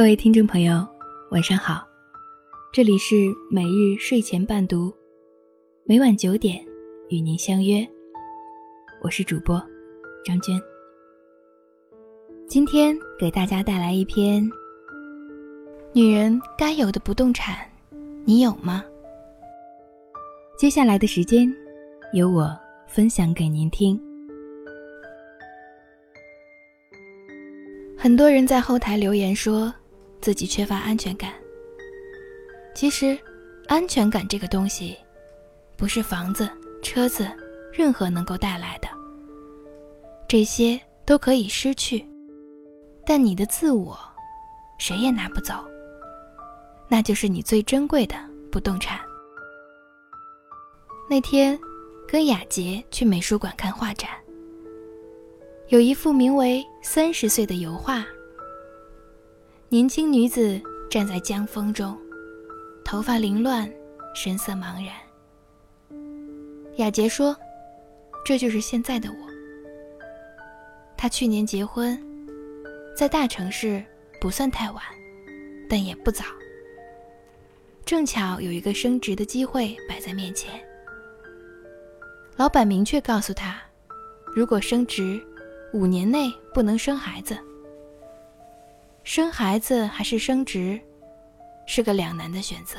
各位听众朋友，晚上好，这里是每日睡前伴读，每晚九点与您相约，我是主播张娟。今天给大家带来一篇《女人该有的不动产，你有吗？》接下来的时间，由我分享给您听。很多人在后台留言说。自己缺乏安全感。其实，安全感这个东西，不是房子、车子，任何能够带来的。这些都可以失去，但你的自我，谁也拿不走。那就是你最珍贵的不动产。那天，跟雅洁去美术馆看画展，有一幅名为《三十岁》的油画。年轻女子站在江风中，头发凌乱，神色茫然。雅洁说：“这就是现在的我。”她去年结婚，在大城市不算太晚，但也不早。正巧有一个升职的机会摆在面前，老板明确告诉她，如果升职，五年内不能生孩子。生孩子还是升职，是个两难的选择。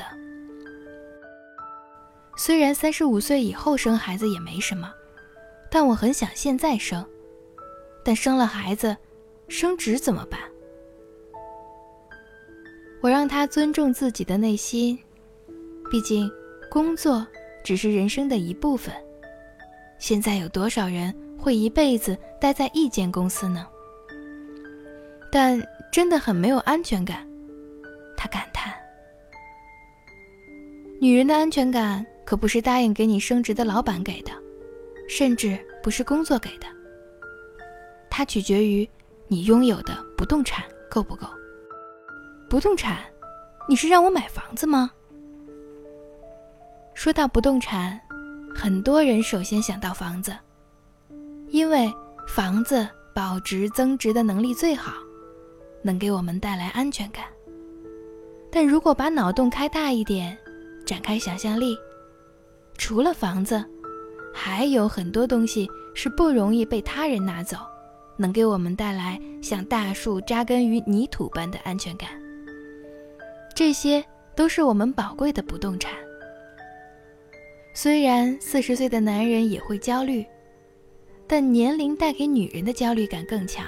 虽然三十五岁以后生孩子也没什么，但我很想现在生。但生了孩子，升职怎么办？我让他尊重自己的内心，毕竟工作只是人生的一部分。现在有多少人会一辈子待在一间公司呢？但。真的很没有安全感，他感叹。女人的安全感可不是答应给你升职的老板给的，甚至不是工作给的。它取决于你拥有的不动产够不够。不动产，你是让我买房子吗？说到不动产，很多人首先想到房子，因为房子保值增值的能力最好。能给我们带来安全感，但如果把脑洞开大一点，展开想象力，除了房子，还有很多东西是不容易被他人拿走，能给我们带来像大树扎根于泥土般的安全感。这些都是我们宝贵的不动产。虽然四十岁的男人也会焦虑，但年龄带给女人的焦虑感更强。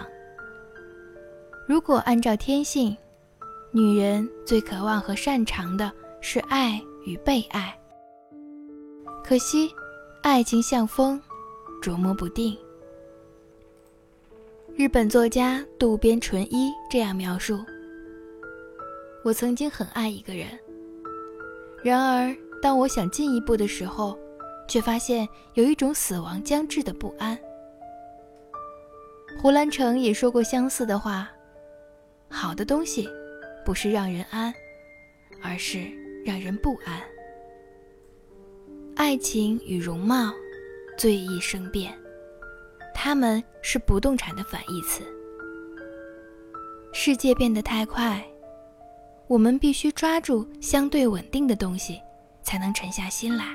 如果按照天性，女人最渴望和擅长的是爱与被爱。可惜，爱情像风，捉摸不定。日本作家渡边淳一这样描述：“我曾经很爱一个人，然而当我想进一步的时候，却发现有一种死亡将至的不安。”胡兰成也说过相似的话。好的东西，不是让人安，而是让人不安。爱情与容貌，最易生变，它们是不动产的反义词。世界变得太快，我们必须抓住相对稳定的东西，才能沉下心来，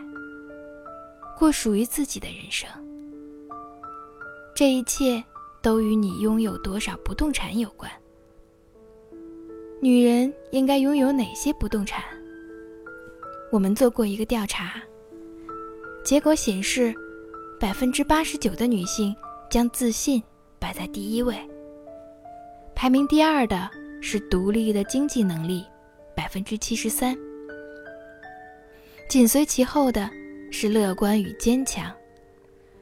过属于自己的人生。这一切都与你拥有多少不动产有关。女人应该拥有哪些不动产？我们做过一个调查，结果显示，百分之八十九的女性将自信摆在第一位。排名第二的是独立的经济能力，百分之七十三。紧随其后的是乐观与坚强，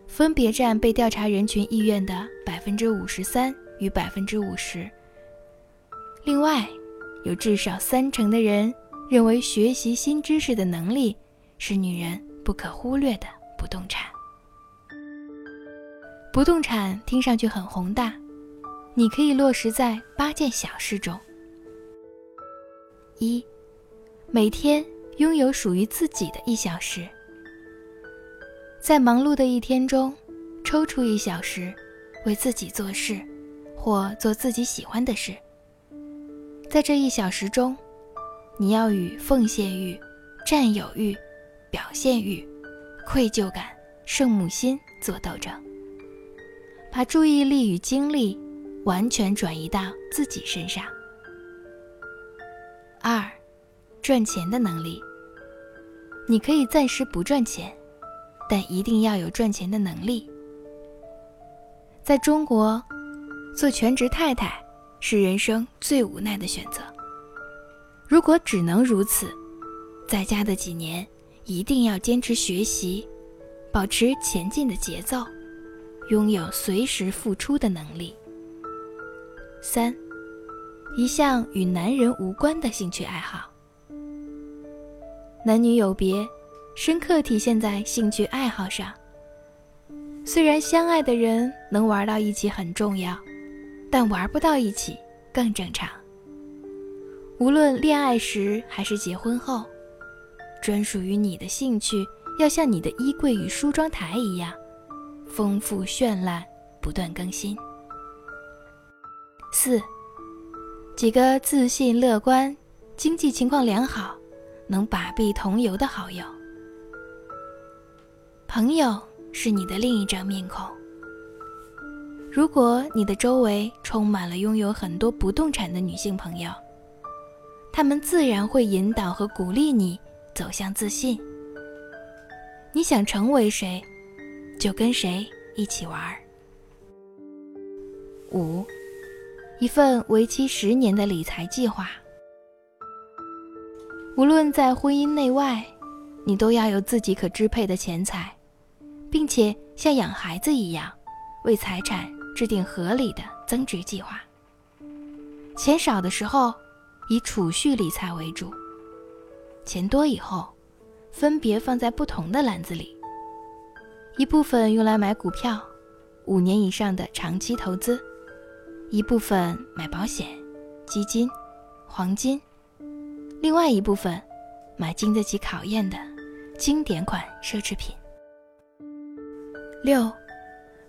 分别占被调查人群意愿的百分之五十三与百分之五十。另外。有至少三成的人认为学习新知识的能力是女人不可忽略的不动产。不动产听上去很宏大，你可以落实在八件小事中：一，每天拥有属于自己的一小时，在忙碌的一天中抽出一小时，为自己做事，或做自己喜欢的事。在这一小时中，你要与奉献欲、占有欲、表现欲、愧疚感、圣母心做斗争，把注意力与精力完全转移到自己身上。二，赚钱的能力。你可以暂时不赚钱，但一定要有赚钱的能力。在中国，做全职太太是人生最无奈的选择。如果只能如此，在家的几年一定要坚持学习，保持前进的节奏，拥有随时付出的能力。三，一项与男人无关的兴趣爱好。男女有别，深刻体现在兴趣爱好上。虽然相爱的人能玩到一起很重要，但玩不到一起更正常。无论恋爱时还是结婚后，专属于你的兴趣要像你的衣柜与梳妆台一样，丰富绚烂，不断更新。四，几个自信、乐观、经济情况良好。能把臂同游的好友，朋友是你的另一张面孔。如果你的周围充满了拥有很多不动产的女性朋友，她们自然会引导和鼓励你走向自信。你想成为谁，就跟谁一起玩。五，一份为期十年的理财计划。无论在婚姻内外，你都要有自己可支配的钱财，并且像养孩子一样，为财产制定合理的增值计划。钱少的时候，以储蓄理财为主；钱多以后，分别放在不同的篮子里，一部分用来买股票，五年以上的长期投资；一部分买保险、基金、黄金。另外一部分，买经得起考验的经典款奢侈品。六，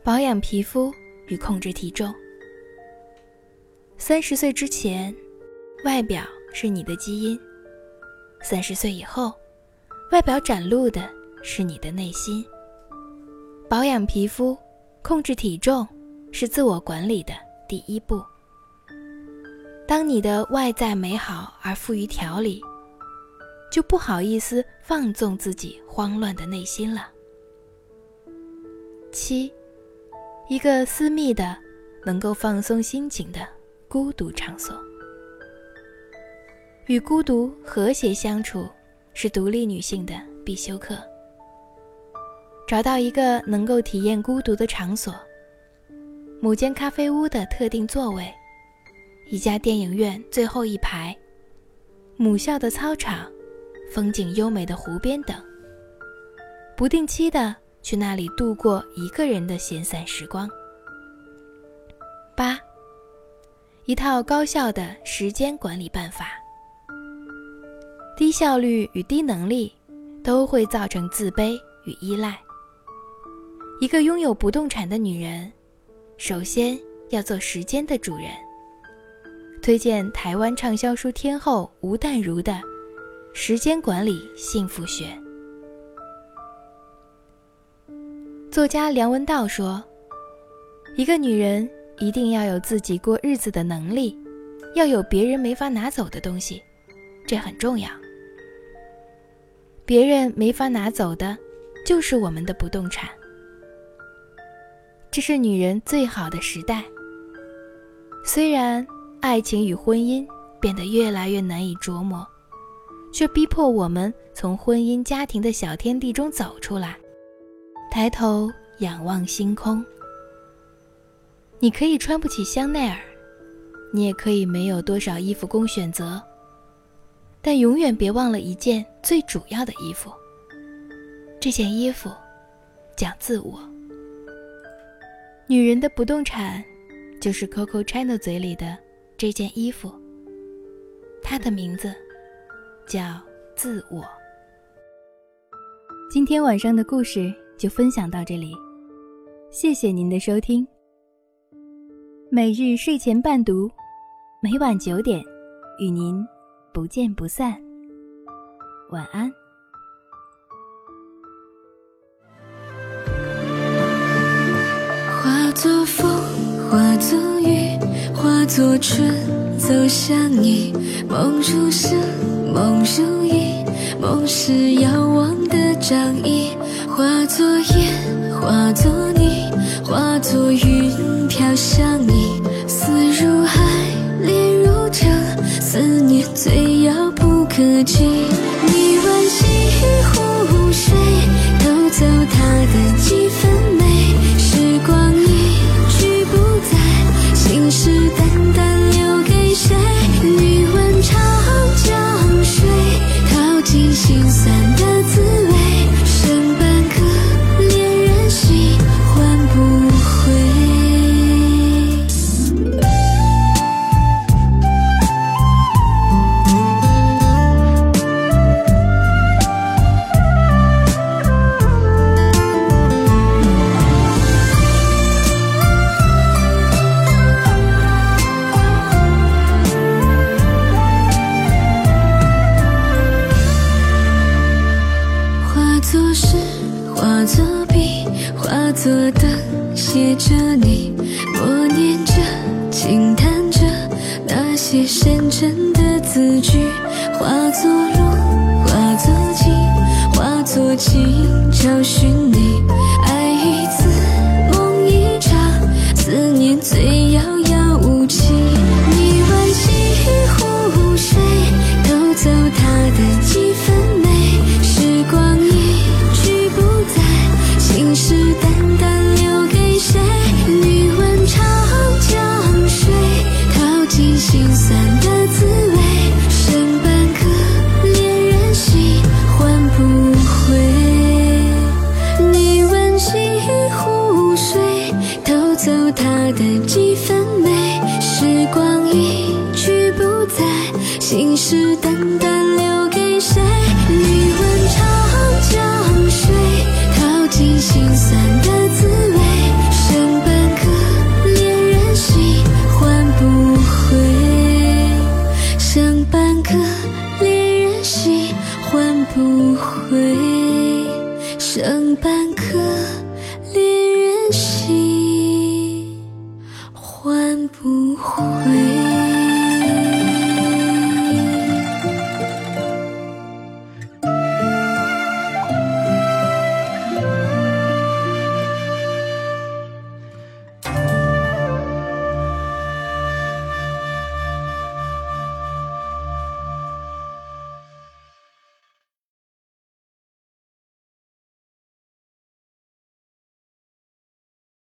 保养皮肤与控制体重。三十岁之前，外表是你的基因；三十岁以后，外表展露的是你的内心。保养皮肤、控制体重，是自我管理的第一步。当你的外在美好而富于条理，就不好意思放纵自己慌乱的内心了。七，一个私密的、能够放松心情的孤独场所。与孤独和谐相处，是独立女性的必修课。找到一个能够体验孤独的场所，某间咖啡屋的特定座位。一家电影院最后一排，母校的操场，风景优美的湖边等。不定期的去那里度过一个人的闲散时光。八，一套高效的时间管理办法。低效率与低能力都会造成自卑与依赖。一个拥有不动产的女人，首先要做时间的主人。推荐台湾畅销书天后吴淡如的《时间管理幸福学》。作家梁文道说：“一个女人一定要有自己过日子的能力，要有别人没法拿走的东西，这很重要。别人没法拿走的，就是我们的不动产。这是女人最好的时代。虽然。”爱情与婚姻变得越来越难以琢磨，却逼迫我们从婚姻家庭的小天地中走出来，抬头仰望星空。你可以穿不起香奈儿，你也可以没有多少衣服供选择，但永远别忘了一件最主要的衣服。这件衣服讲自我。女人的不动产，就是 Coco China 嘴里的。这件衣服，它的名字叫自我。今天晚上的故事就分享到这里，谢谢您的收听。每日睡前伴读，每晚九点，与您不见不散。晚安。化作风，化作雨，化作春，走向你。梦如诗，梦如影，梦是遥望的掌印。化作烟，化作泥，化作云，飘向你。思如海，恋如城，思念最遥不可及。你问西湖水，偷走他的几分情，找寻你。